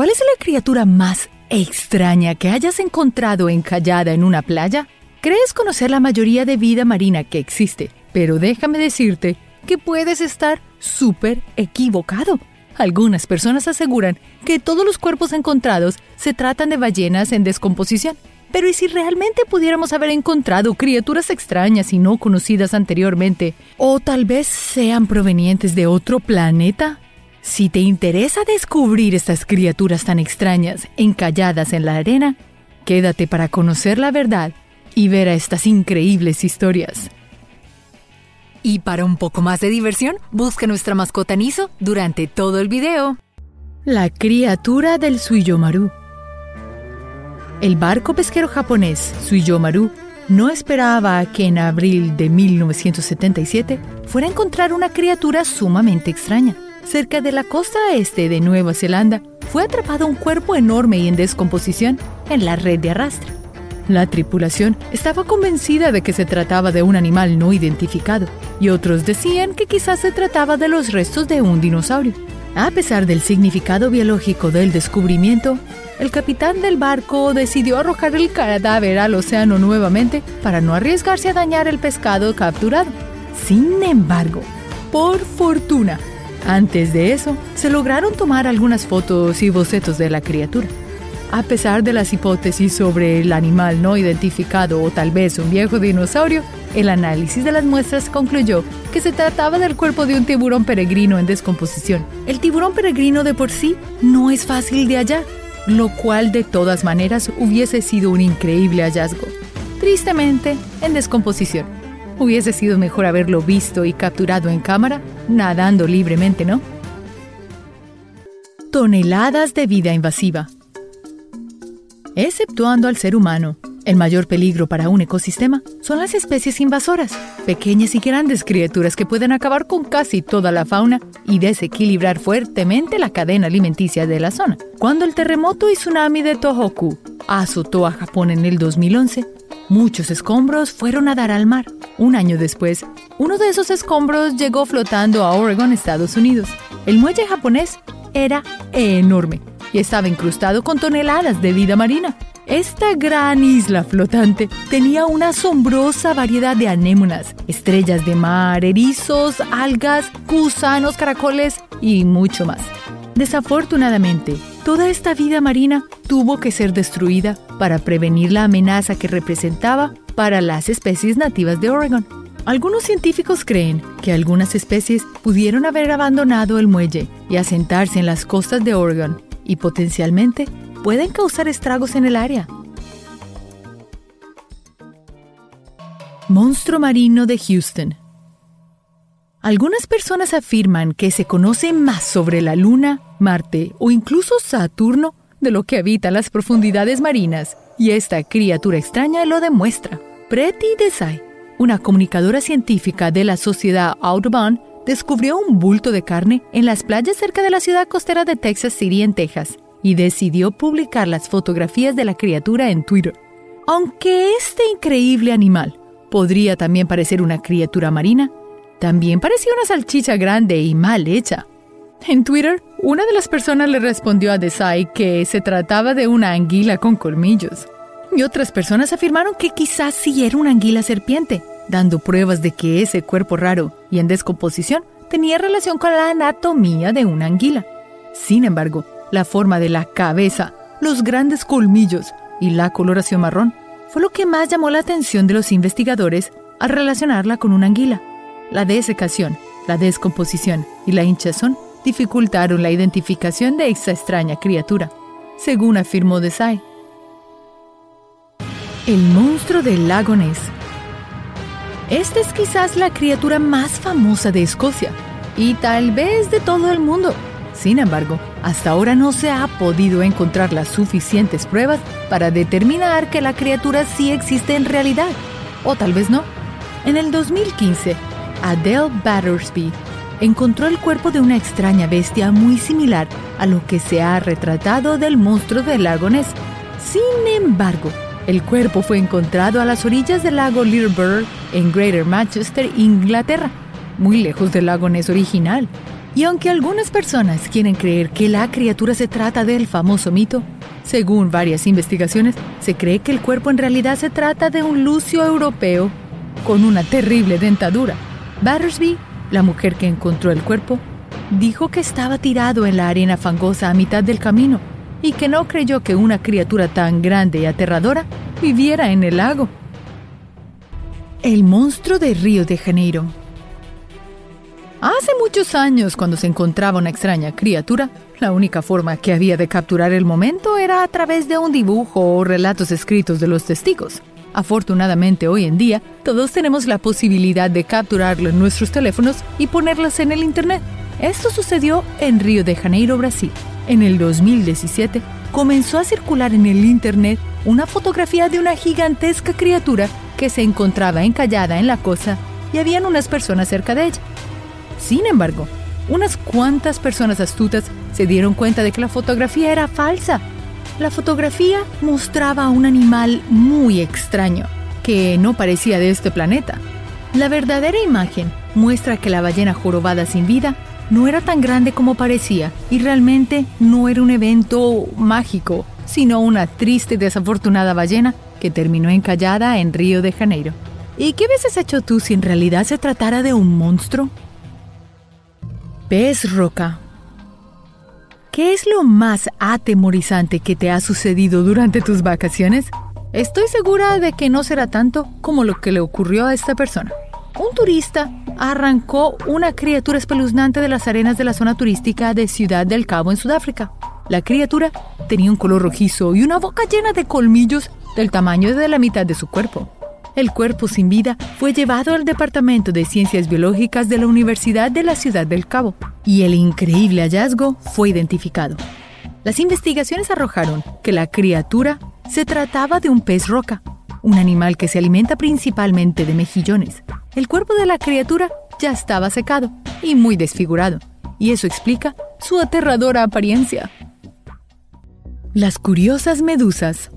¿Cuál es la criatura más extraña que hayas encontrado encallada en una playa? Crees conocer la mayoría de vida marina que existe, pero déjame decirte que puedes estar súper equivocado. Algunas personas aseguran que todos los cuerpos encontrados se tratan de ballenas en descomposición. Pero ¿y si realmente pudiéramos haber encontrado criaturas extrañas y no conocidas anteriormente? ¿O tal vez sean provenientes de otro planeta? Si te interesa descubrir estas criaturas tan extrañas encalladas en la arena, quédate para conocer la verdad y ver a estas increíbles historias. Y para un poco más de diversión, busca nuestra mascota Niso durante todo el video. La criatura del Suiyomaru. El barco pesquero japonés Suiyomaru no esperaba que en abril de 1977 fuera a encontrar una criatura sumamente extraña. Cerca de la costa este de Nueva Zelanda fue atrapado un cuerpo enorme y en descomposición en la red de arrastre. La tripulación estaba convencida de que se trataba de un animal no identificado y otros decían que quizás se trataba de los restos de un dinosaurio. A pesar del significado biológico del descubrimiento, el capitán del barco decidió arrojar el cadáver al océano nuevamente para no arriesgarse a dañar el pescado capturado. Sin embargo, por fortuna, antes de eso, se lograron tomar algunas fotos y bocetos de la criatura. A pesar de las hipótesis sobre el animal no identificado o tal vez un viejo dinosaurio, el análisis de las muestras concluyó que se trataba del cuerpo de un tiburón peregrino en descomposición. El tiburón peregrino de por sí no es fácil de hallar, lo cual de todas maneras hubiese sido un increíble hallazgo. Tristemente, en descomposición. Hubiese sido mejor haberlo visto y capturado en cámara, nadando libremente, ¿no? Toneladas de vida invasiva. Exceptuando al ser humano, el mayor peligro para un ecosistema son las especies invasoras, pequeñas y grandes criaturas que pueden acabar con casi toda la fauna y desequilibrar fuertemente la cadena alimenticia de la zona. Cuando el terremoto y tsunami de Tohoku azotó a Japón en el 2011, muchos escombros fueron a dar al mar. Un año después, uno de esos escombros llegó flotando a Oregon, Estados Unidos. El muelle japonés era enorme y estaba incrustado con toneladas de vida marina. Esta gran isla flotante tenía una asombrosa variedad de anémonas, estrellas de mar, erizos, algas, gusanos, caracoles y mucho más. Desafortunadamente, toda esta vida marina tuvo que ser destruida para prevenir la amenaza que representaba para las especies nativas de Oregon. Algunos científicos creen que algunas especies pudieron haber abandonado el muelle y asentarse en las costas de Oregon y potencialmente pueden causar estragos en el área. Monstruo marino de Houston. Algunas personas afirman que se conoce más sobre la Luna, Marte o incluso Saturno de lo que habita las profundidades marinas, y esta criatura extraña lo demuestra. Preti Desai, una comunicadora científica de la sociedad Audubon, descubrió un bulto de carne en las playas cerca de la ciudad costera de Texas City, en Texas, y decidió publicar las fotografías de la criatura en Twitter. Aunque este increíble animal podría también parecer una criatura marina, también parecía una salchicha grande y mal hecha. En Twitter, una de las personas le respondió a Desai que se trataba de una anguila con colmillos. Y otras personas afirmaron que quizás sí era una anguila serpiente, dando pruebas de que ese cuerpo raro y en descomposición tenía relación con la anatomía de una anguila. Sin embargo, la forma de la cabeza, los grandes colmillos y la coloración marrón fue lo que más llamó la atención de los investigadores al relacionarla con una anguila. La desecación, la descomposición y la hinchazón dificultaron la identificación de esta extraña criatura, según afirmó Desai. El monstruo del lago Ness esta es quizás la criatura más famosa de Escocia y tal vez de todo el mundo. Sin embargo, hasta ahora no se ha podido encontrar las suficientes pruebas para determinar que la criatura sí existe en realidad, o tal vez no. En el 2015, Adele Battersby encontró el cuerpo de una extraña bestia muy similar a lo que se ha retratado del monstruo del lago Ness. Sin embargo, el cuerpo fue encontrado a las orillas del lago Little en Greater Manchester, Inglaterra, muy lejos del lago Ness original. Y aunque algunas personas quieren creer que la criatura se trata del famoso mito, según varias investigaciones, se cree que el cuerpo en realidad se trata de un lucio europeo con una terrible dentadura. Battersby, la mujer que encontró el cuerpo, dijo que estaba tirado en la arena fangosa a mitad del camino y que no creyó que una criatura tan grande y aterradora viviera en el lago. El monstruo de Río de Janeiro. Hace muchos años, cuando se encontraba una extraña criatura, la única forma que había de capturar el momento era a través de un dibujo o relatos escritos de los testigos. Afortunadamente hoy en día, todos tenemos la posibilidad de capturarlo en nuestros teléfonos y ponerlas en el Internet. Esto sucedió en Río de Janeiro, Brasil. En el 2017, comenzó a circular en el Internet una fotografía de una gigantesca criatura que se encontraba encallada en la costa y habían unas personas cerca de ella. Sin embargo, unas cuantas personas astutas se dieron cuenta de que la fotografía era falsa. La fotografía mostraba a un animal muy extraño, que no parecía de este planeta. La verdadera imagen muestra que la ballena jorobada sin vida no era tan grande como parecía y realmente no era un evento mágico, sino una triste y desafortunada ballena que terminó encallada en Río de Janeiro. ¿Y qué veces hecho tú si en realidad se tratara de un monstruo? Pez roca. ¿Qué es lo más atemorizante que te ha sucedido durante tus vacaciones? Estoy segura de que no será tanto como lo que le ocurrió a esta persona. Un turista arrancó una criatura espeluznante de las arenas de la zona turística de Ciudad del Cabo en Sudáfrica. La criatura tenía un color rojizo y una boca llena de colmillos del tamaño de la mitad de su cuerpo. El cuerpo sin vida fue llevado al Departamento de Ciencias Biológicas de la Universidad de la Ciudad del Cabo y el increíble hallazgo fue identificado. Las investigaciones arrojaron que la criatura se trataba de un pez roca, un animal que se alimenta principalmente de mejillones. El cuerpo de la criatura ya estaba secado y muy desfigurado, y eso explica su aterradora apariencia. Las curiosas medusas.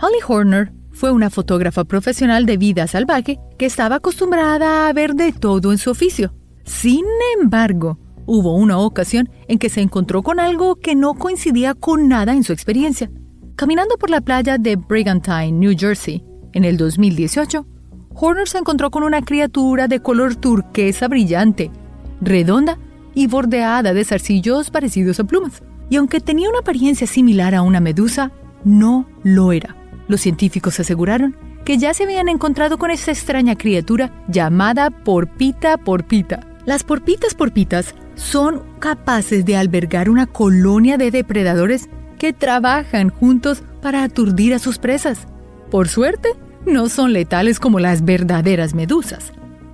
Holly Horner fue una fotógrafa profesional de vida salvaje que estaba acostumbrada a ver de todo en su oficio. Sin embargo, hubo una ocasión en que se encontró con algo que no coincidía con nada en su experiencia. Caminando por la playa de Brigantine, New Jersey, en el 2018, Horner se encontró con una criatura de color turquesa brillante, redonda y bordeada de zarcillos parecidos a plumas. Y aunque tenía una apariencia similar a una medusa, no lo era. Los científicos aseguraron que ya se habían encontrado con esa extraña criatura llamada porpita porpita. Las porpitas porpitas son capaces de albergar una colonia de depredadores que trabajan juntos para aturdir a sus presas. Por suerte, no son letales como las verdaderas medusas.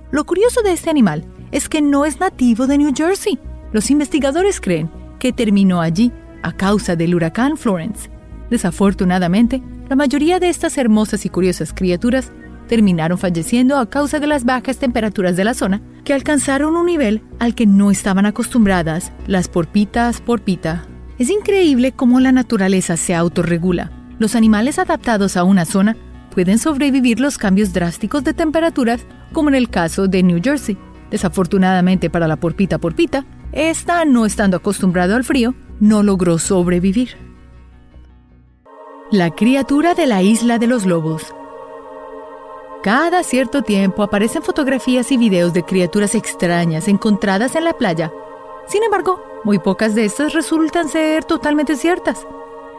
Lo curioso de este animal es que no es nativo de New Jersey. Los investigadores creen que terminó allí a causa del huracán Florence. Desafortunadamente, la mayoría de estas hermosas y curiosas criaturas terminaron falleciendo a causa de las bajas temperaturas de la zona, que alcanzaron un nivel al que no estaban acostumbradas las porpitas porpita. Es increíble cómo la naturaleza se autorregula. Los animales adaptados a una zona pueden sobrevivir los cambios drásticos de temperaturas, como en el caso de New Jersey. Desafortunadamente para la porpita porpita, esta, no estando acostumbrado al frío, no logró sobrevivir. La criatura de la isla de los lobos. Cada cierto tiempo aparecen fotografías y videos de criaturas extrañas encontradas en la playa. Sin embargo, muy pocas de estas resultan ser totalmente ciertas.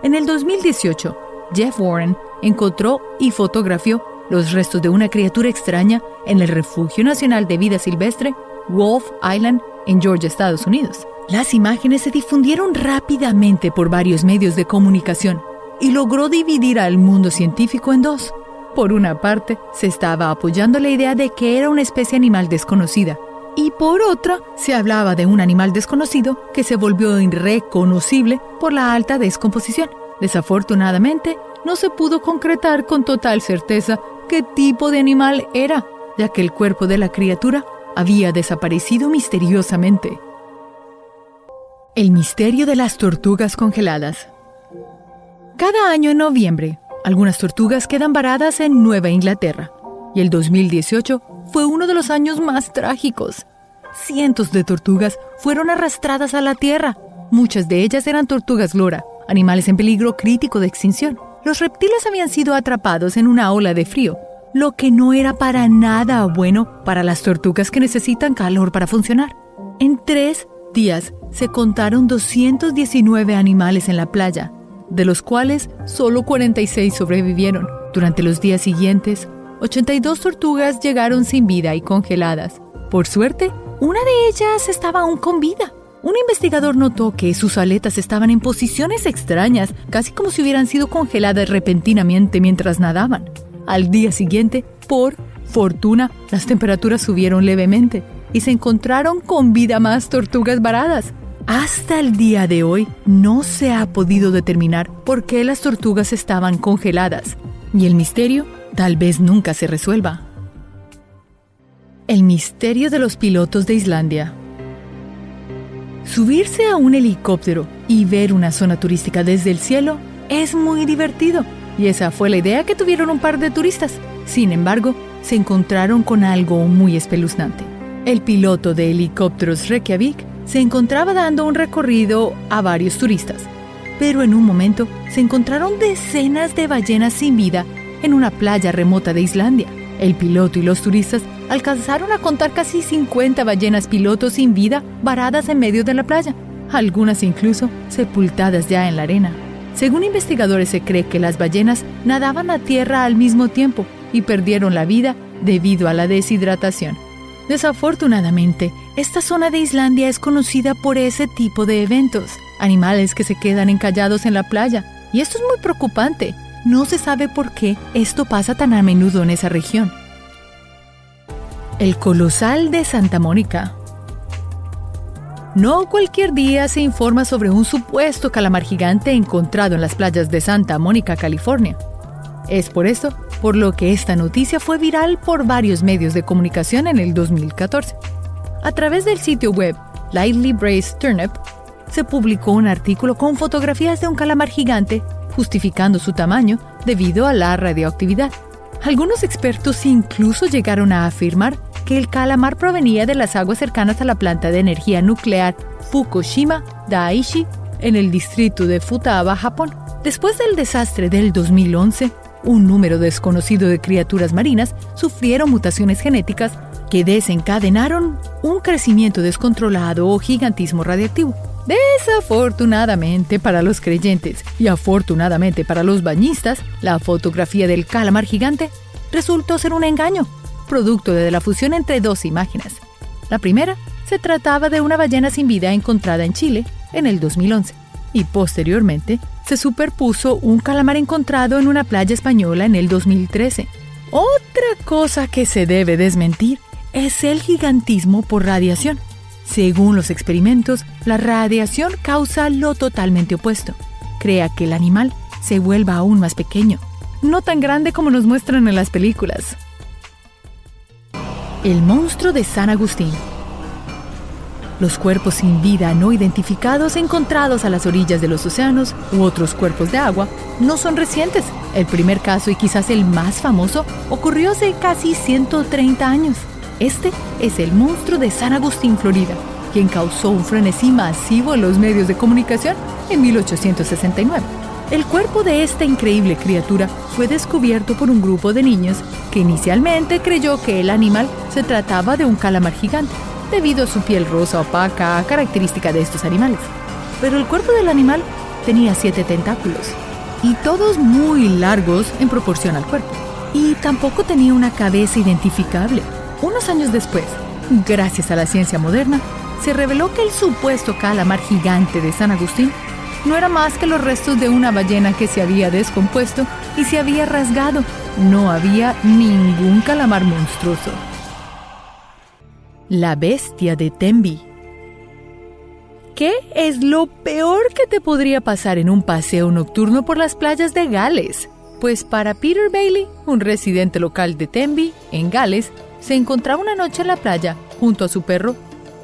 En el 2018, Jeff Warren encontró y fotografió los restos de una criatura extraña en el Refugio Nacional de Vida Silvestre, Wolf Island, en Georgia, Estados Unidos. Las imágenes se difundieron rápidamente por varios medios de comunicación y logró dividir al mundo científico en dos. Por una parte, se estaba apoyando la idea de que era una especie animal desconocida, y por otra, se hablaba de un animal desconocido que se volvió irreconocible por la alta descomposición. Desafortunadamente, no se pudo concretar con total certeza qué tipo de animal era, ya que el cuerpo de la criatura había desaparecido misteriosamente. El misterio de las tortugas congeladas. Cada año en noviembre, algunas tortugas quedan varadas en Nueva Inglaterra, y el 2018 fue uno de los años más trágicos. cientos de tortugas fueron arrastradas a la tierra. Muchas de ellas eran tortugas lora, animales en peligro crítico de extinción. Los reptiles habían sido atrapados en una ola de frío, lo que no era para nada bueno para las tortugas que necesitan calor para funcionar. En tres días se contaron 219 animales en la playa, de los cuales solo 46 sobrevivieron. Durante los días siguientes, 82 tortugas llegaron sin vida y congeladas. Por suerte, una de ellas estaba aún con vida. Un investigador notó que sus aletas estaban en posiciones extrañas, casi como si hubieran sido congeladas repentinamente mientras nadaban. Al día siguiente, por fortuna, las temperaturas subieron levemente y se encontraron con vida más tortugas varadas. Hasta el día de hoy no se ha podido determinar por qué las tortugas estaban congeladas y el misterio tal vez nunca se resuelva. El misterio de los pilotos de Islandia. Subirse a un helicóptero y ver una zona turística desde el cielo es muy divertido, y esa fue la idea que tuvieron un par de turistas. Sin embargo, se encontraron con algo muy espeluznante. El piloto de helicópteros Reykjavik se encontraba dando un recorrido a varios turistas, pero en un momento se encontraron decenas de ballenas sin vida en una playa remota de Islandia. El piloto y los turistas alcanzaron a contar casi 50 ballenas pilotos sin vida varadas en medio de la playa, algunas incluso sepultadas ya en la arena. Según investigadores se cree que las ballenas nadaban a tierra al mismo tiempo y perdieron la vida debido a la deshidratación. Desafortunadamente, esta zona de Islandia es conocida por ese tipo de eventos, animales que se quedan encallados en la playa, y esto es muy preocupante, no se sabe por qué esto pasa tan a menudo en esa región. El colosal de Santa Mónica. No cualquier día se informa sobre un supuesto calamar gigante encontrado en las playas de Santa Mónica, California. Es por esto por lo que esta noticia fue viral por varios medios de comunicación en el 2014. A través del sitio web Lightly Brace Turnip, se publicó un artículo con fotografías de un calamar gigante justificando su tamaño debido a la radioactividad. Algunos expertos incluso llegaron a afirmar que el calamar provenía de las aguas cercanas a la planta de energía nuclear Fukushima Daiichi en el distrito de Futaba, Japón. Después del desastre del 2011, un número desconocido de criaturas marinas sufrieron mutaciones genéticas que desencadenaron un crecimiento descontrolado o gigantismo radiactivo. Desafortunadamente para los creyentes y afortunadamente para los bañistas, la fotografía del calamar gigante resultó ser un engaño, producto de la fusión entre dos imágenes. La primera se trataba de una ballena sin vida encontrada en Chile en el 2011 y posteriormente se superpuso un calamar encontrado en una playa española en el 2013. Otra cosa que se debe desmentir es el gigantismo por radiación. Según los experimentos, la radiación causa lo totalmente opuesto. Crea que el animal se vuelva aún más pequeño, no tan grande como nos muestran en las películas. El monstruo de San Agustín. Los cuerpos sin vida no identificados encontrados a las orillas de los océanos u otros cuerpos de agua no son recientes. El primer caso y quizás el más famoso ocurrió hace casi 130 años. Este es el monstruo de San Agustín, Florida, quien causó un frenesí masivo en los medios de comunicación en 1869. El cuerpo de esta increíble criatura fue descubierto por un grupo de niños que inicialmente creyó que el animal se trataba de un calamar gigante, debido a su piel rosa opaca, característica de estos animales. Pero el cuerpo del animal tenía siete tentáculos, y todos muy largos en proporción al cuerpo. Y tampoco tenía una cabeza identificable. Unos años después, gracias a la ciencia moderna, se reveló que el supuesto calamar gigante de San Agustín no era más que los restos de una ballena que se había descompuesto y se había rasgado. No había ningún calamar monstruoso. La bestia de Tembi. ¿Qué es lo peor que te podría pasar en un paseo nocturno por las playas de Gales? Pues para Peter Bailey, un residente local de Tembi, en Gales, se encontraba una noche en la playa junto a su perro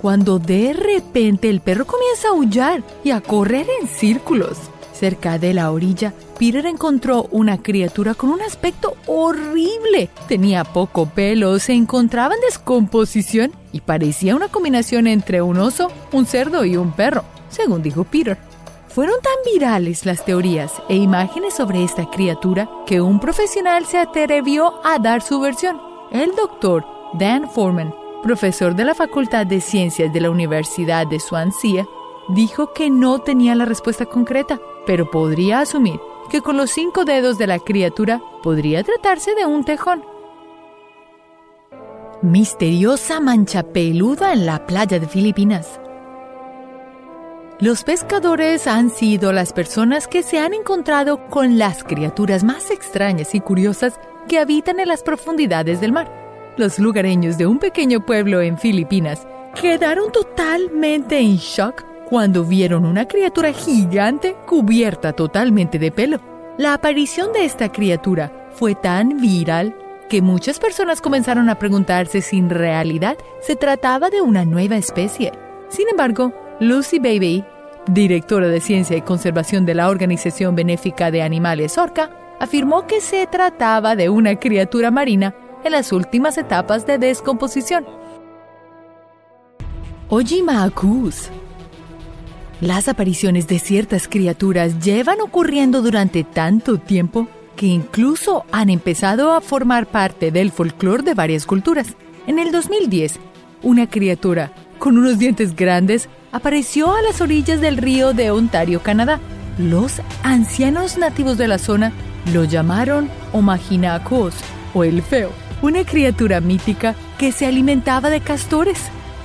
cuando de repente el perro comienza a aullar y a correr en círculos. Cerca de la orilla, Peter encontró una criatura con un aspecto horrible. Tenía poco pelo, se encontraba en descomposición y parecía una combinación entre un oso, un cerdo y un perro, según dijo Peter. Fueron tan virales las teorías e imágenes sobre esta criatura que un profesional se atrevió a dar su versión. El doctor Dan Foreman, profesor de la Facultad de Ciencias de la Universidad de Swansea, dijo que no tenía la respuesta concreta, pero podría asumir que con los cinco dedos de la criatura podría tratarse de un tejón. Misteriosa mancha peluda en la playa de Filipinas. Los pescadores han sido las personas que se han encontrado con las criaturas más extrañas y curiosas que habitan en las profundidades del mar. Los lugareños de un pequeño pueblo en Filipinas quedaron totalmente en shock cuando vieron una criatura gigante cubierta totalmente de pelo. La aparición de esta criatura fue tan viral que muchas personas comenzaron a preguntarse si en realidad se trataba de una nueva especie. Sin embargo, Lucy Baby, directora de Ciencia y Conservación de la Organización Benéfica de Animales Orca, afirmó que se trataba de una criatura marina en las últimas etapas de descomposición. Ojima Akus las apariciones de ciertas criaturas llevan ocurriendo durante tanto tiempo que incluso han empezado a formar parte del folclore de varias culturas. En el 2010, una criatura con unos dientes grandes apareció a las orillas del río de Ontario, Canadá. Los ancianos nativos de la zona lo llamaron Omaginacos o el Feo, una criatura mítica que se alimentaba de castores.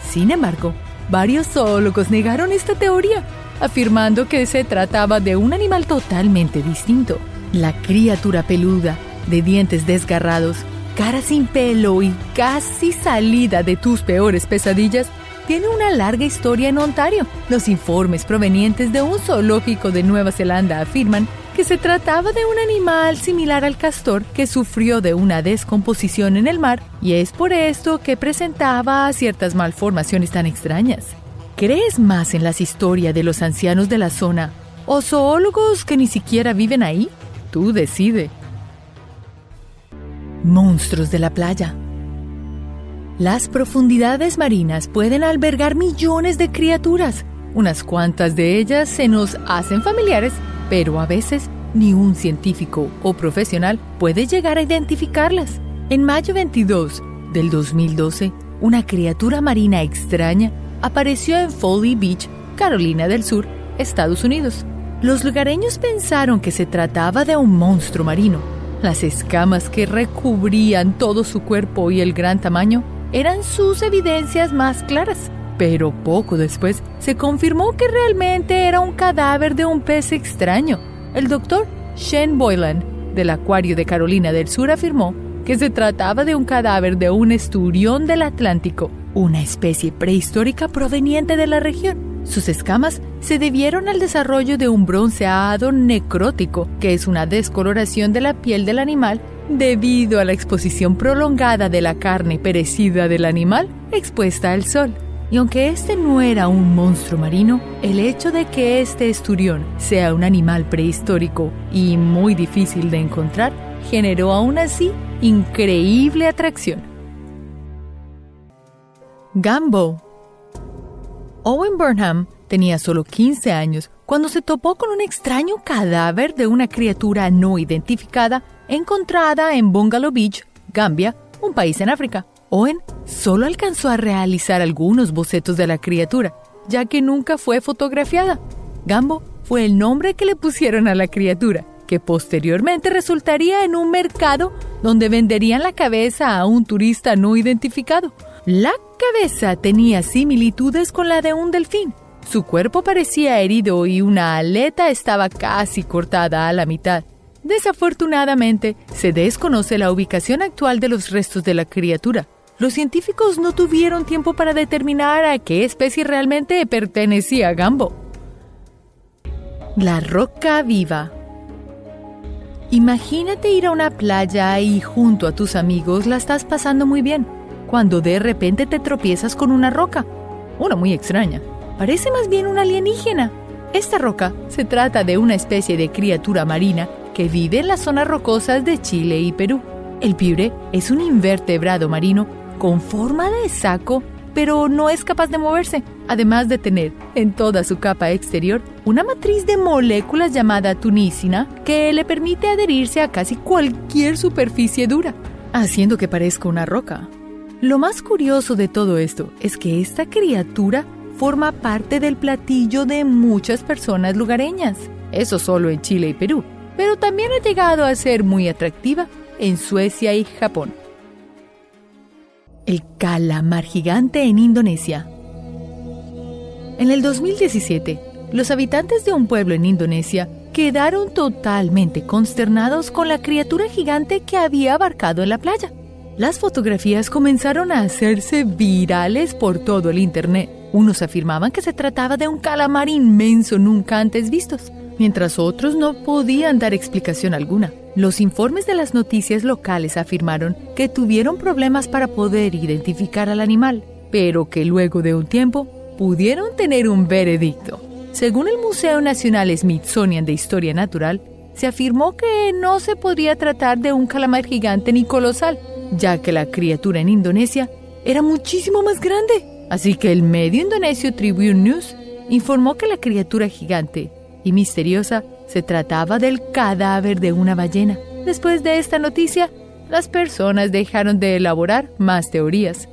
Sin embargo, Varios zoólogos negaron esta teoría, afirmando que se trataba de un animal totalmente distinto. La criatura peluda, de dientes desgarrados, cara sin pelo y casi salida de tus peores pesadillas, tiene una larga historia en Ontario. Los informes provenientes de un zoológico de Nueva Zelanda afirman que se trataba de un animal similar al castor que sufrió de una descomposición en el mar y es por esto que presentaba ciertas malformaciones tan extrañas. ¿Crees más en las historias de los ancianos de la zona o zoólogos que ni siquiera viven ahí? Tú decide. Monstruos de la playa. Las profundidades marinas pueden albergar millones de criaturas. Unas cuantas de ellas se nos hacen familiares pero a veces ni un científico o profesional puede llegar a identificarlas. En mayo 22 del 2012, una criatura marina extraña apareció en Foley Beach, Carolina del Sur, Estados Unidos. Los lugareños pensaron que se trataba de un monstruo marino. Las escamas que recubrían todo su cuerpo y el gran tamaño eran sus evidencias más claras pero poco después se confirmó que realmente era un cadáver de un pez extraño. El doctor Shane Boylan, del Acuario de Carolina del Sur, afirmó que se trataba de un cadáver de un esturión del Atlántico, una especie prehistórica proveniente de la región. Sus escamas se debieron al desarrollo de un bronceado necrótico, que es una descoloración de la piel del animal debido a la exposición prolongada de la carne perecida del animal expuesta al sol. Y aunque este no era un monstruo marino, el hecho de que este esturión sea un animal prehistórico y muy difícil de encontrar generó aún así increíble atracción. Gambo Owen Burnham tenía solo 15 años cuando se topó con un extraño cadáver de una criatura no identificada encontrada en Bungalow Beach, Gambia, un país en África. Owen solo alcanzó a realizar algunos bocetos de la criatura, ya que nunca fue fotografiada. Gambo fue el nombre que le pusieron a la criatura, que posteriormente resultaría en un mercado donde venderían la cabeza a un turista no identificado. La cabeza tenía similitudes con la de un delfín. Su cuerpo parecía herido y una aleta estaba casi cortada a la mitad. Desafortunadamente, se desconoce la ubicación actual de los restos de la criatura, los científicos no tuvieron tiempo para determinar a qué especie realmente pertenecía Gambo. La roca viva. Imagínate ir a una playa y junto a tus amigos la estás pasando muy bien, cuando de repente te tropiezas con una roca, una muy extraña. Parece más bien una alienígena. Esta roca se trata de una especie de criatura marina que vive en las zonas rocosas de Chile y Perú. El piure es un invertebrado marino con forma de saco, pero no es capaz de moverse, además de tener en toda su capa exterior una matriz de moléculas llamada tunicina que le permite adherirse a casi cualquier superficie dura, haciendo que parezca una roca. Lo más curioso de todo esto es que esta criatura forma parte del platillo de muchas personas lugareñas, eso solo en Chile y Perú, pero también ha llegado a ser muy atractiva en Suecia y Japón el calamar gigante en Indonesia. En el 2017, los habitantes de un pueblo en Indonesia quedaron totalmente consternados con la criatura gigante que había abarcado en la playa. Las fotografías comenzaron a hacerse virales por todo el Internet. Unos afirmaban que se trataba de un calamar inmenso nunca antes vistos, mientras otros no podían dar explicación alguna. Los informes de las noticias locales afirmaron que tuvieron problemas para poder identificar al animal, pero que luego de un tiempo pudieron tener un veredicto. Según el Museo Nacional Smithsonian de Historia Natural, se afirmó que no se podría tratar de un calamar gigante ni colosal, ya que la criatura en Indonesia era muchísimo más grande. Así que el medio indonesio Tribune News informó que la criatura gigante y misteriosa se trataba del cadáver de una ballena. Después de esta noticia, las personas dejaron de elaborar más teorías.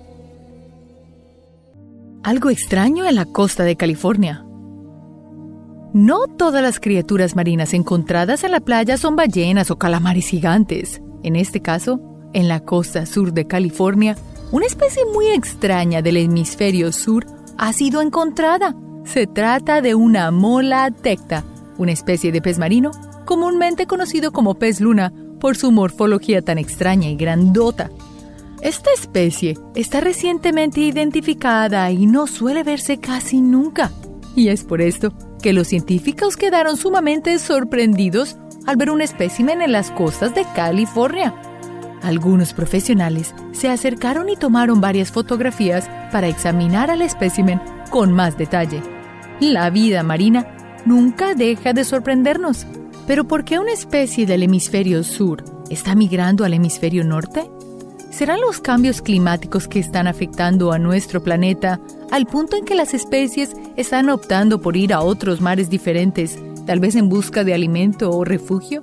Algo extraño en la costa de California. No todas las criaturas marinas encontradas en la playa son ballenas o calamares gigantes. En este caso, en la costa sur de California, una especie muy extraña del hemisferio sur ha sido encontrada. Se trata de una mola tecta, una especie de pez marino, comúnmente conocido como pez luna por su morfología tan extraña y grandota. Esta especie está recientemente identificada y no suele verse casi nunca. Y es por esto que los científicos quedaron sumamente sorprendidos al ver un espécimen en las costas de California. Algunos profesionales se acercaron y tomaron varias fotografías para examinar al espécimen con más detalle. La vida marina nunca deja de sorprendernos. Pero ¿por qué una especie del hemisferio sur está migrando al hemisferio norte? ¿Serán los cambios climáticos que están afectando a nuestro planeta al punto en que las especies están optando por ir a otros mares diferentes, tal vez en busca de alimento o refugio?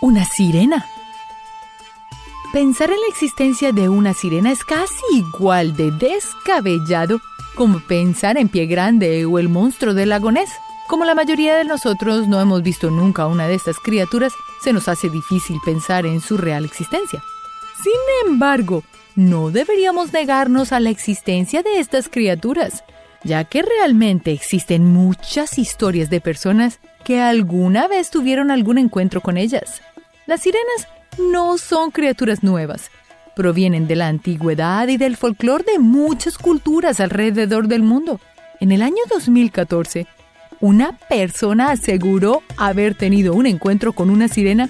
Una sirena. Pensar en la existencia de una sirena es casi igual de descabellado como pensar en Pie Grande o el monstruo del lago Ness. Como la mayoría de nosotros no hemos visto nunca una de estas criaturas, se nos hace difícil pensar en su real existencia. Sin embargo, no deberíamos negarnos a la existencia de estas criaturas, ya que realmente existen muchas historias de personas que alguna vez tuvieron algún encuentro con ellas. Las sirenas no son criaturas nuevas, provienen de la antigüedad y del folclore de muchas culturas alrededor del mundo. En el año 2014, una persona aseguró haber tenido un encuentro con una sirena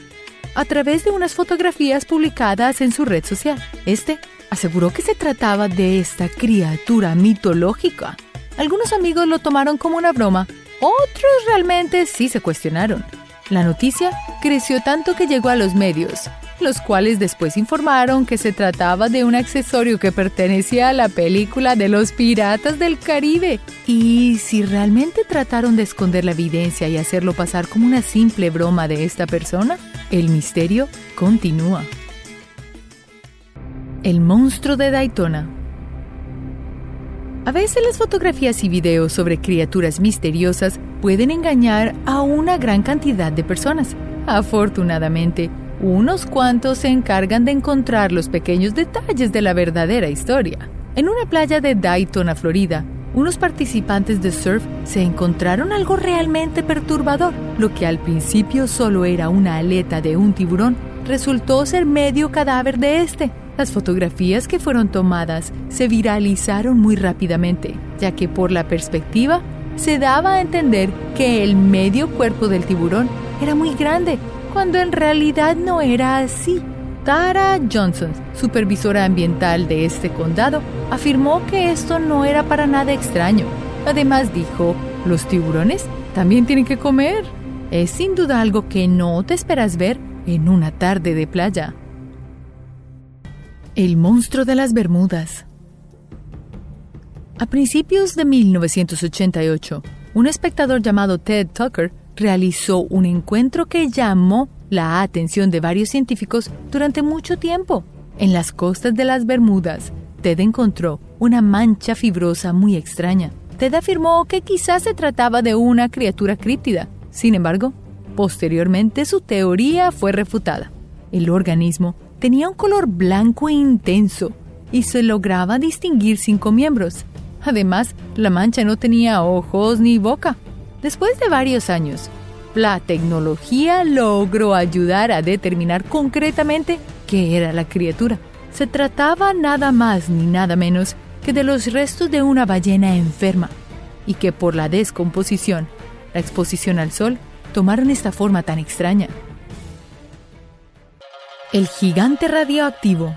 a través de unas fotografías publicadas en su red social. Este aseguró que se trataba de esta criatura mitológica. Algunos amigos lo tomaron como una broma, otros realmente sí se cuestionaron. La noticia creció tanto que llegó a los medios, los cuales después informaron que se trataba de un accesorio que pertenecía a la película de los piratas del Caribe. Y si realmente trataron de esconder la evidencia y hacerlo pasar como una simple broma de esta persona, el misterio continúa. El monstruo de Daytona a veces las fotografías y videos sobre criaturas misteriosas pueden engañar a una gran cantidad de personas. Afortunadamente, unos cuantos se encargan de encontrar los pequeños detalles de la verdadera historia. En una playa de Daytona, Florida, unos participantes de surf se encontraron algo realmente perturbador. Lo que al principio solo era una aleta de un tiburón, resultó ser medio cadáver de este. Las fotografías que fueron tomadas se viralizaron muy rápidamente, ya que por la perspectiva se daba a entender que el medio cuerpo del tiburón era muy grande cuando en realidad no era así. Tara Johnson, supervisora ambiental de este condado, afirmó que esto no era para nada extraño. Además dijo Los tiburones también tienen que comer. Es sin duda algo que no te esperas ver en una tarde de playa. El monstruo de las Bermudas. A principios de 1988, un espectador llamado Ted Tucker realizó un encuentro que llamó la atención de varios científicos durante mucho tiempo. En las costas de las Bermudas, Ted encontró una mancha fibrosa muy extraña. Ted afirmó que quizás se trataba de una criatura críptida. Sin embargo, posteriormente su teoría fue refutada. El organismo tenía un color blanco intenso y se lograba distinguir cinco miembros. Además, la mancha no tenía ojos ni boca. Después de varios años, la tecnología logró ayudar a determinar concretamente qué era la criatura. Se trataba nada más ni nada menos que de los restos de una ballena enferma y que por la descomposición, la exposición al sol, tomaron esta forma tan extraña. El gigante radioactivo.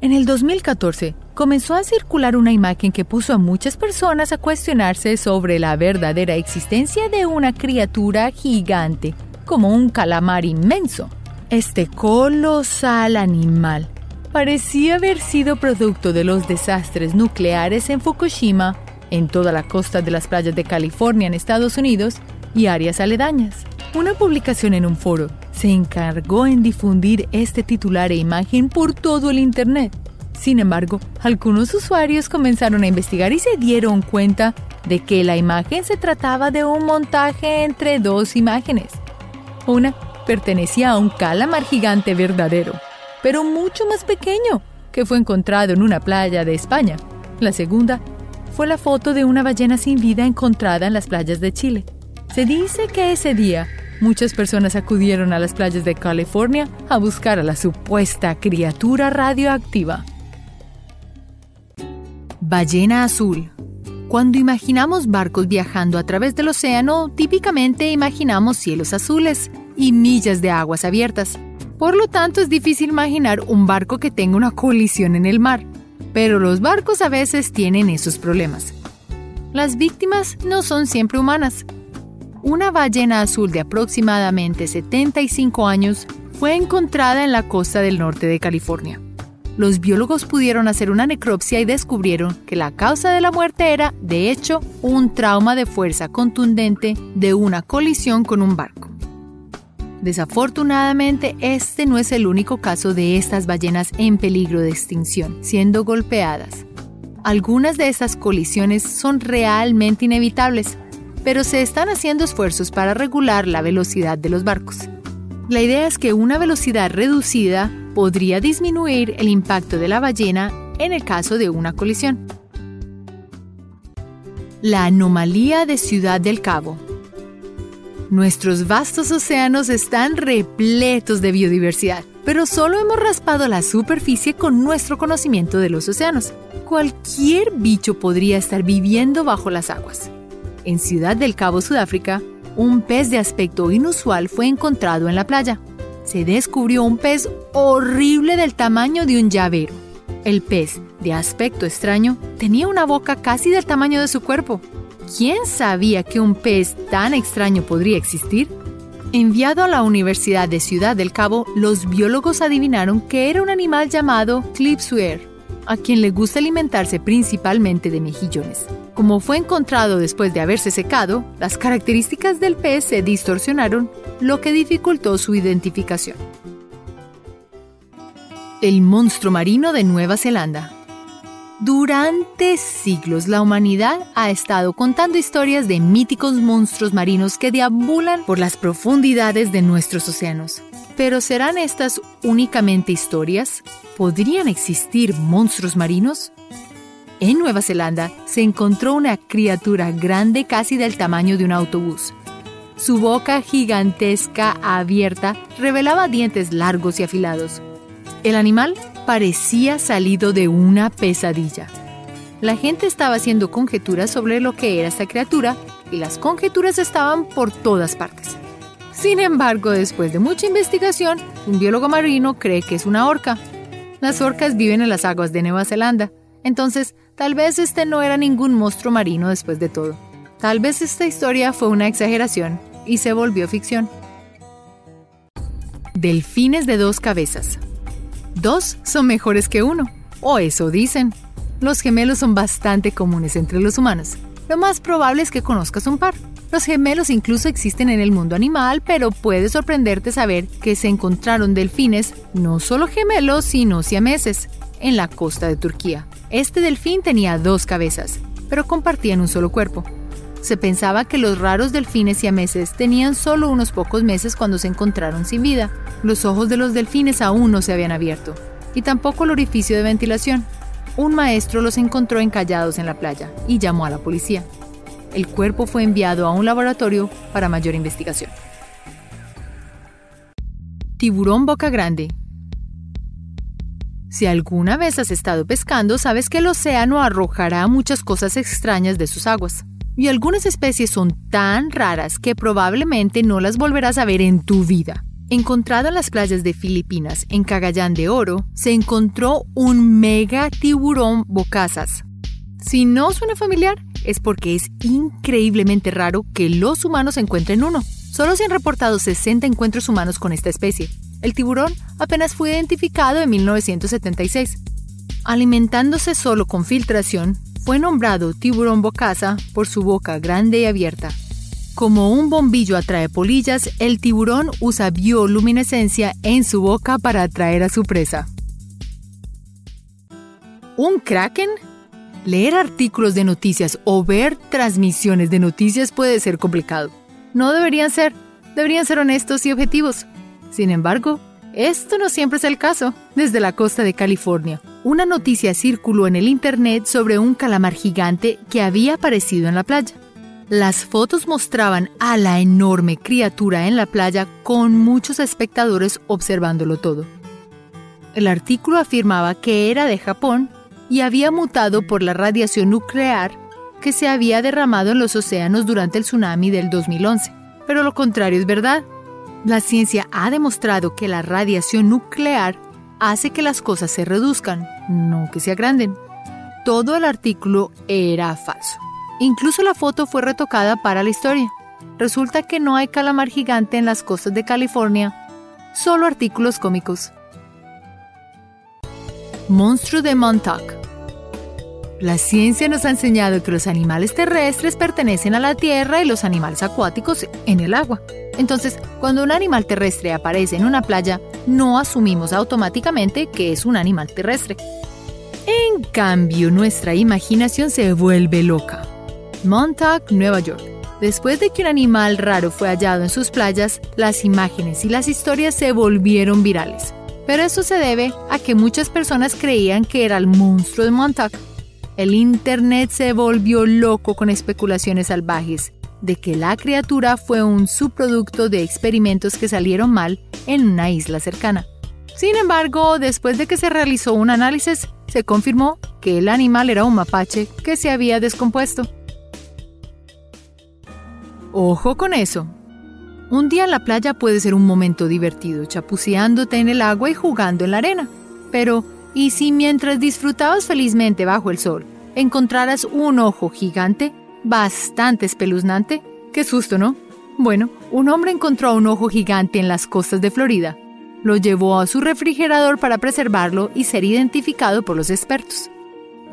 En el 2014 comenzó a circular una imagen que puso a muchas personas a cuestionarse sobre la verdadera existencia de una criatura gigante, como un calamar inmenso. Este colosal animal parecía haber sido producto de los desastres nucleares en Fukushima, en toda la costa de las playas de California en Estados Unidos y áreas aledañas. Una publicación en un foro se encargó en difundir este titular e imagen por todo el Internet. Sin embargo, algunos usuarios comenzaron a investigar y se dieron cuenta de que la imagen se trataba de un montaje entre dos imágenes. Una pertenecía a un calamar gigante verdadero, pero mucho más pequeño, que fue encontrado en una playa de España. La segunda fue la foto de una ballena sin vida encontrada en las playas de Chile. Se dice que ese día muchas personas acudieron a las playas de California a buscar a la supuesta criatura radioactiva. Ballena azul. Cuando imaginamos barcos viajando a través del océano, típicamente imaginamos cielos azules, y millas de aguas abiertas. Por lo tanto, es difícil imaginar un barco que tenga una colisión en el mar. Pero los barcos a veces tienen esos problemas. Las víctimas no son siempre humanas. Una ballena azul de aproximadamente 75 años fue encontrada en la costa del norte de California. Los biólogos pudieron hacer una necropsia y descubrieron que la causa de la muerte era, de hecho, un trauma de fuerza contundente de una colisión con un barco. Desafortunadamente, este no es el único caso de estas ballenas en peligro de extinción, siendo golpeadas. Algunas de estas colisiones son realmente inevitables, pero se están haciendo esfuerzos para regular la velocidad de los barcos. La idea es que una velocidad reducida podría disminuir el impacto de la ballena en el caso de una colisión. La anomalía de Ciudad del Cabo Nuestros vastos océanos están repletos de biodiversidad, pero solo hemos raspado la superficie con nuestro conocimiento de los océanos. Cualquier bicho podría estar viviendo bajo las aguas. En Ciudad del Cabo, Sudáfrica, un pez de aspecto inusual fue encontrado en la playa. Se descubrió un pez horrible del tamaño de un llavero. El pez, de aspecto extraño, tenía una boca casi del tamaño de su cuerpo ¿Quién sabía que un pez tan extraño podría existir? Enviado a la Universidad de Ciudad del Cabo, los biólogos adivinaron que era un animal llamado Clipsuer, a quien le gusta alimentarse principalmente de mejillones. Como fue encontrado después de haberse secado, las características del pez se distorsionaron, lo que dificultó su identificación. El monstruo marino de Nueva Zelanda durante siglos la humanidad ha estado contando historias de míticos monstruos marinos que deambulan por las profundidades de nuestros océanos. Pero ¿serán estas únicamente historias? ¿Podrían existir monstruos marinos? En Nueva Zelanda se encontró una criatura grande casi del tamaño de un autobús. Su boca gigantesca abierta revelaba dientes largos y afilados. El animal parecía salido de una pesadilla. La gente estaba haciendo conjeturas sobre lo que era esta criatura y las conjeturas estaban por todas partes. Sin embargo, después de mucha investigación, un biólogo marino cree que es una orca. Las orcas viven en las aguas de Nueva Zelanda, entonces Tal vez este no era ningún monstruo marino después de todo. Tal vez esta historia fue una exageración y se volvió ficción. Delfines de dos cabezas. Dos son mejores que uno, o eso dicen. Los gemelos son bastante comunes entre los humanos. Lo más probable es que conozcas un par. Los gemelos incluso existen en el mundo animal, pero puede sorprenderte saber que se encontraron delfines, no solo gemelos, sino siameses, en la costa de Turquía. Este delfín tenía dos cabezas, pero compartían un solo cuerpo. Se pensaba que los raros delfines siameses tenían solo unos pocos meses cuando se encontraron sin vida. Los ojos de los delfines aún no se habían abierto, y tampoco el orificio de ventilación. Un maestro los encontró encallados en la playa y llamó a la policía. El cuerpo fue enviado a un laboratorio para mayor investigación. Tiburón boca grande. Si alguna vez has estado pescando, sabes que el océano arrojará muchas cosas extrañas de sus aguas. Y algunas especies son tan raras que probablemente no las volverás a ver en tu vida. Encontrado en las playas de Filipinas, en Cagayán de Oro, se encontró un mega tiburón bocazas. Si no suena familiar, es porque es increíblemente raro que los humanos encuentren uno. Solo se han reportado 60 encuentros humanos con esta especie. El tiburón apenas fue identificado en 1976. Alimentándose solo con filtración, fue nombrado tiburón bocaza por su boca grande y abierta. Como un bombillo atrae polillas, el tiburón usa bioluminescencia en su boca para atraer a su presa. ¿Un kraken? Leer artículos de noticias o ver transmisiones de noticias puede ser complicado. No deberían ser, deberían ser honestos y objetivos. Sin embargo, esto no siempre es el caso. Desde la costa de California, una noticia circuló en el Internet sobre un calamar gigante que había aparecido en la playa. Las fotos mostraban a la enorme criatura en la playa con muchos espectadores observándolo todo. El artículo afirmaba que era de Japón y había mutado por la radiación nuclear que se había derramado en los océanos durante el tsunami del 2011. Pero lo contrario es verdad. La ciencia ha demostrado que la radiación nuclear hace que las cosas se reduzcan, no que se agranden. Todo el artículo era falso. Incluso la foto fue retocada para la historia. Resulta que no hay calamar gigante en las costas de California, solo artículos cómicos. Monstruo de Montauk. La ciencia nos ha enseñado que los animales terrestres pertenecen a la tierra y los animales acuáticos en el agua. Entonces, cuando un animal terrestre aparece en una playa, no asumimos automáticamente que es un animal terrestre. En cambio, nuestra imaginación se vuelve loca. Montauk, Nueva York. Después de que un animal raro fue hallado en sus playas, las imágenes y las historias se volvieron virales. Pero eso se debe a que muchas personas creían que era el monstruo de Montauk. El Internet se volvió loco con especulaciones salvajes de que la criatura fue un subproducto de experimentos que salieron mal en una isla cercana. Sin embargo, después de que se realizó un análisis, se confirmó que el animal era un mapache que se había descompuesto. Ojo con eso. Un día en la playa puede ser un momento divertido, chapuceándote en el agua y jugando en la arena. Pero, ¿y si mientras disfrutabas felizmente bajo el sol, encontraras un ojo gigante, bastante espeluznante? Qué susto, ¿no? Bueno, un hombre encontró un ojo gigante en las costas de Florida. Lo llevó a su refrigerador para preservarlo y ser identificado por los expertos.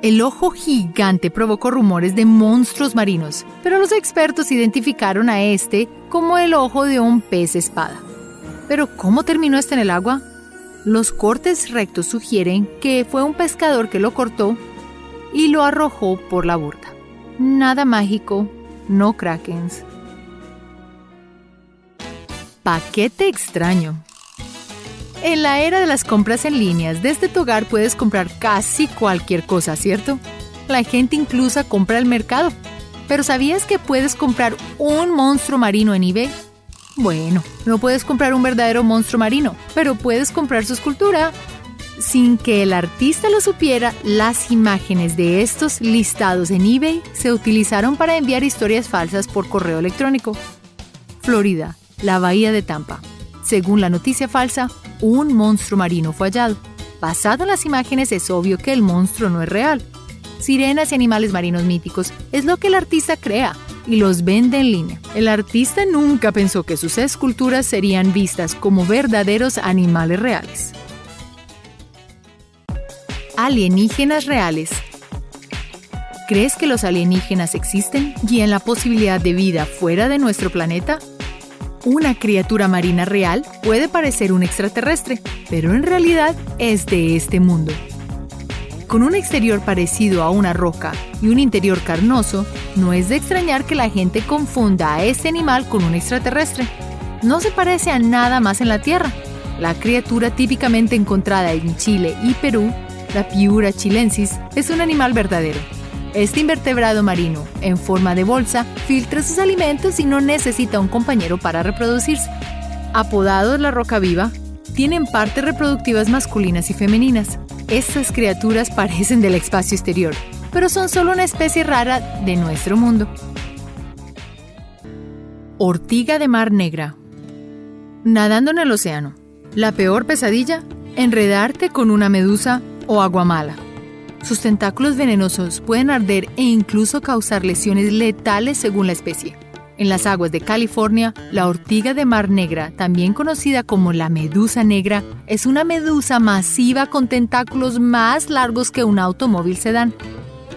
El ojo gigante provocó rumores de monstruos marinos, pero los expertos identificaron a este como el ojo de un pez espada. Pero ¿cómo terminó este en el agua? Los cortes rectos sugieren que fue un pescador que lo cortó y lo arrojó por la borda. Nada mágico, no krakens. Paquete extraño. En la era de las compras en líneas, desde tu hogar puedes comprar casi cualquier cosa, ¿cierto? La gente incluso compra al mercado. Pero ¿sabías que puedes comprar un monstruo marino en eBay? Bueno, no puedes comprar un verdadero monstruo marino, pero puedes comprar su escultura. Sin que el artista lo supiera, las imágenes de estos listados en eBay se utilizaron para enviar historias falsas por correo electrónico. Florida, la bahía de Tampa. Según la noticia falsa, un monstruo marino fue hallado. Basado en las imágenes es obvio que el monstruo no es real. sirenas y animales marinos míticos es lo que el artista crea y los vende en línea. El artista nunca pensó que sus esculturas serían vistas como verdaderos animales reales. Alienígenas reales. ¿Crees que los alienígenas existen y en la posibilidad de vida fuera de nuestro planeta? Una criatura marina real puede parecer un extraterrestre, pero en realidad es de este mundo. Con un exterior parecido a una roca y un interior carnoso, no es de extrañar que la gente confunda a este animal con un extraterrestre. No se parece a nada más en la Tierra. La criatura típicamente encontrada en Chile y Perú, la Piura chilensis, es un animal verdadero este invertebrado marino, en forma de bolsa, filtra sus alimentos y no necesita un compañero para reproducirse. Apodados la roca viva, tienen partes reproductivas masculinas y femeninas. Estas criaturas parecen del espacio exterior, pero son solo una especie rara de nuestro mundo. Ortiga de mar negra. Nadando en el océano. La peor pesadilla, enredarte con una medusa o aguamala. Sus tentáculos venenosos pueden arder e incluso causar lesiones letales según la especie. En las aguas de California, la ortiga de mar negra, también conocida como la medusa negra, es una medusa masiva con tentáculos más largos que un automóvil sedán.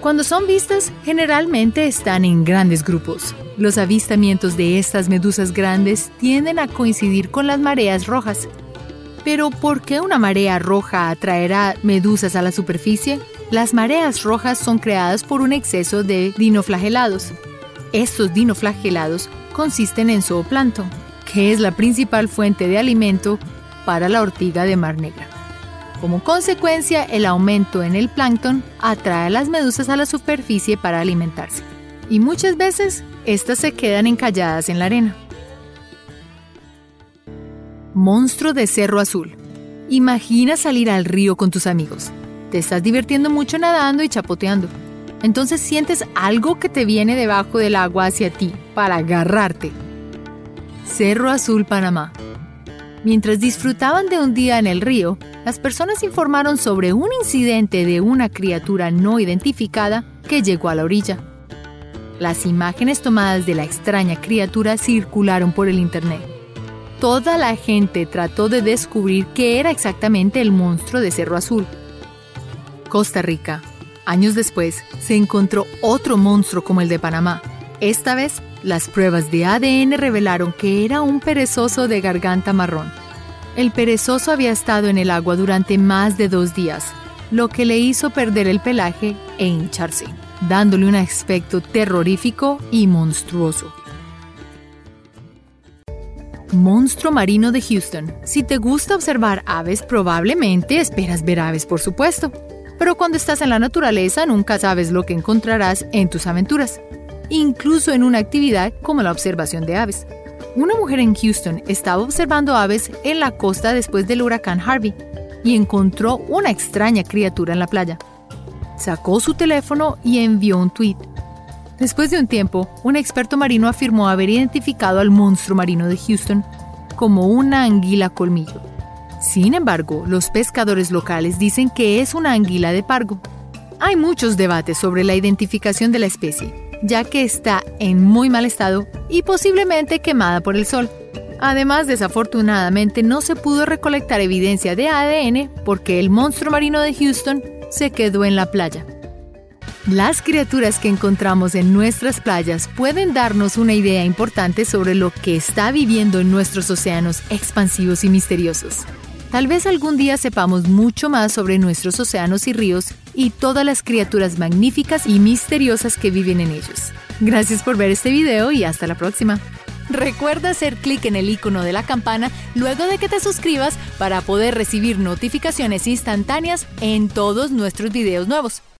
Cuando son vistas, generalmente están en grandes grupos. Los avistamientos de estas medusas grandes tienden a coincidir con las mareas rojas. Pero ¿por qué una marea roja atraerá medusas a la superficie? Las mareas rojas son creadas por un exceso de dinoflagelados. Estos dinoflagelados consisten en zooplancton, que es la principal fuente de alimento para la ortiga de mar negra. Como consecuencia, el aumento en el plancton atrae a las medusas a la superficie para alimentarse. Y muchas veces, estas se quedan encalladas en la arena. Monstruo de Cerro Azul. Imagina salir al río con tus amigos te estás divirtiendo mucho nadando y chapoteando. Entonces sientes algo que te viene debajo del agua hacia ti para agarrarte. Cerro Azul, Panamá. Mientras disfrutaban de un día en el río, las personas informaron sobre un incidente de una criatura no identificada que llegó a la orilla. Las imágenes tomadas de la extraña criatura circularon por el Internet. Toda la gente trató de descubrir qué era exactamente el monstruo de Cerro Azul, Costa Rica. Años después, se encontró otro monstruo como el de Panamá. Esta vez, las pruebas de ADN revelaron que era un perezoso de garganta marrón. El perezoso había estado en el agua durante más de dos días, lo que le hizo perder el pelaje e hincharse, dándole un aspecto terrorífico y monstruoso. Monstruo marino de Houston. Si te gusta observar aves, probablemente esperas ver aves, por supuesto pero cuando estás en la naturaleza nunca sabes lo que encontrarás en tus aventuras, incluso en una actividad como la observación de aves. Una mujer en Houston estaba observando aves en la costa después del huracán Harvey y encontró una extraña criatura en la playa. Sacó su teléfono y envió un tweet. Después de un tiempo, un experto marino afirmó haber identificado al monstruo marino de Houston como una anguila colmillo. Sin embargo, los pescadores locales dicen que es una anguila de pargo. Hay muchos debates sobre la identificación de la especie, ya que está en muy mal estado y posiblemente quemada por el sol. Además, desafortunadamente no se pudo recolectar evidencia de ADN porque el monstruo marino de Houston se quedó en la playa. Las criaturas que encontramos en nuestras playas pueden darnos una idea importante sobre lo que está viviendo en nuestros océanos expansivos y misteriosos. Tal vez algún día sepamos mucho más sobre nuestros océanos y ríos y todas las criaturas magníficas y misteriosas que viven en ellos. Gracias por ver este video y hasta la próxima. Recuerda hacer clic en el icono de la campana luego de que te suscribas para poder recibir notificaciones instantáneas en todos nuestros videos nuevos.